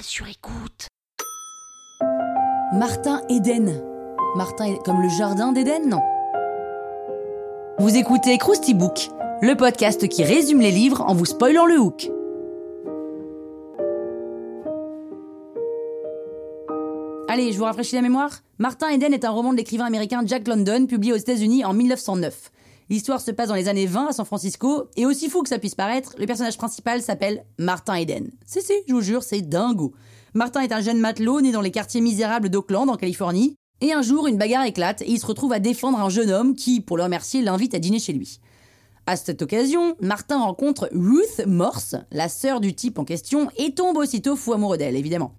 Sur écoute. Martin Eden. Martin comme le jardin d'Éden, non? Vous écoutez Krusty Book, le podcast qui résume les livres en vous spoilant le hook. Allez, je vous rafraîchis la mémoire. Martin Eden est un roman de l'écrivain américain Jack London, publié aux États-Unis en 1909. L'histoire se passe dans les années 20 à San Francisco, et aussi fou que ça puisse paraître, le personnage principal s'appelle Martin Eden. Si, si, je vous jure, c'est dingo. Martin est un jeune matelot né dans les quartiers misérables d'Oakland, en Californie, et un jour, une bagarre éclate, et il se retrouve à défendre un jeune homme qui, pour le remercier, l'invite à dîner chez lui. À cette occasion, Martin rencontre Ruth Morse, la sœur du type en question, et tombe aussitôt fou amoureux d'elle, évidemment.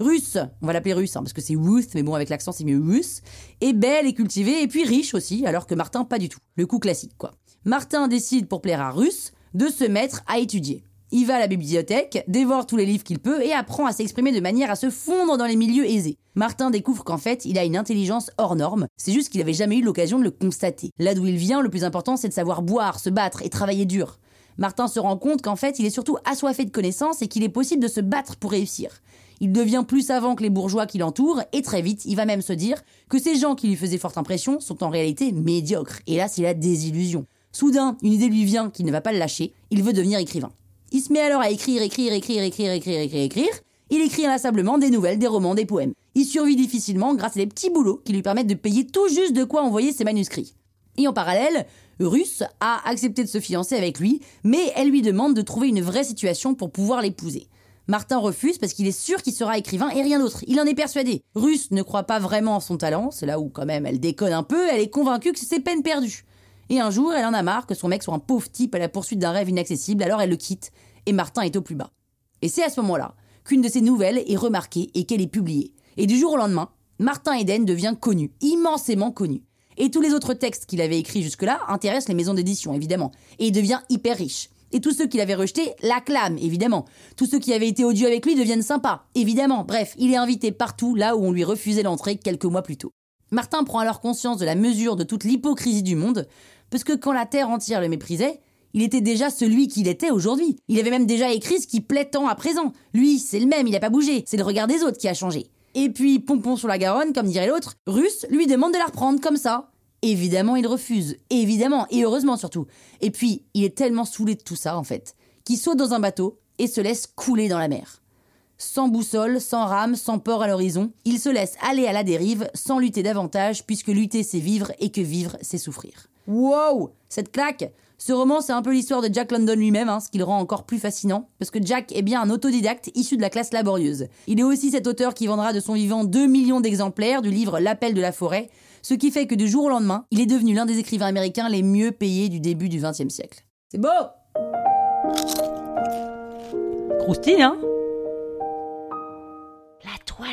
Russe, on va l'appeler Russe, hein, parce que c'est Ruth, mais bon, avec l'accent, c'est mieux Russe, est belle et cultivée, et puis riche aussi, alors que Martin, pas du tout. Le coup classique, quoi. Martin décide, pour plaire à Russe, de se mettre à étudier. Il va à la bibliothèque, dévore tous les livres qu'il peut et apprend à s'exprimer de manière à se fondre dans les milieux aisés. Martin découvre qu'en fait, il a une intelligence hors norme, c'est juste qu'il avait jamais eu l'occasion de le constater. Là d'où il vient, le plus important, c'est de savoir boire, se battre et travailler dur. Martin se rend compte qu'en fait, il est surtout assoiffé de connaissances et qu'il est possible de se battre pour réussir. Il devient plus savant que les bourgeois qui l'entourent, et très vite, il va même se dire que ces gens qui lui faisaient forte impression sont en réalité médiocres. Et là, c'est la désillusion. Soudain, une idée lui vient qu'il ne va pas le lâcher, il veut devenir écrivain. Il se met alors à écrire, écrire, écrire, écrire, écrire, écrire, écrire. Il écrit inlassablement des nouvelles, des romans, des poèmes. Il survit difficilement grâce à des petits boulots qui lui permettent de payer tout juste de quoi envoyer ses manuscrits. Et en parallèle, Russe a accepté de se fiancer avec lui, mais elle lui demande de trouver une vraie situation pour pouvoir l'épouser. Martin refuse parce qu'il est sûr qu'il sera écrivain et rien d'autre. Il en est persuadé. Russe ne croit pas vraiment en son talent, c'est là où quand même elle déconne un peu, elle est convaincue que c'est peine perdue. Et un jour, elle en a marre que son mec soit un pauvre type à la poursuite d'un rêve inaccessible, alors elle le quitte, et Martin est au plus bas. Et c'est à ce moment-là qu'une de ses nouvelles est remarquée et qu'elle est publiée. Et du jour au lendemain, Martin Eden devient connu, immensément connu. Et tous les autres textes qu'il avait écrits jusque-là intéressent les maisons d'édition, évidemment. Et il devient hyper riche. Et tous ceux qui l'avaient rejeté l'acclament, évidemment. Tous ceux qui avaient été odieux avec lui deviennent sympas, évidemment. Bref, il est invité partout là où on lui refusait l'entrée quelques mois plus tôt. Martin prend alors conscience de la mesure de toute l'hypocrisie du monde, parce que quand la terre entière le méprisait, il était déjà celui qu'il était aujourd'hui. Il avait même déjà écrit ce qui plaît tant à présent. Lui, c'est le même, il n'a pas bougé. C'est le regard des autres qui a changé. Et puis, pompon sur la Garonne, comme dirait l'autre, Russe lui demande de la reprendre comme ça. Évidemment, il refuse. Évidemment, et heureusement surtout. Et puis, il est tellement saoulé de tout ça, en fait, qu'il saute dans un bateau et se laisse couler dans la mer. Sans boussole, sans rame, sans port à l'horizon, il se laisse aller à la dérive sans lutter davantage, puisque lutter c'est vivre et que vivre c'est souffrir. Wow Cette claque Ce roman, c'est un peu l'histoire de Jack London lui-même, hein, ce qui le rend encore plus fascinant, parce que Jack est bien un autodidacte issu de la classe laborieuse. Il est aussi cet auteur qui vendra de son vivant 2 millions d'exemplaires du livre L'appel de la forêt, ce qui fait que du jour au lendemain, il est devenu l'un des écrivains américains les mieux payés du début du XXe siècle. C'est beau Croustille, hein?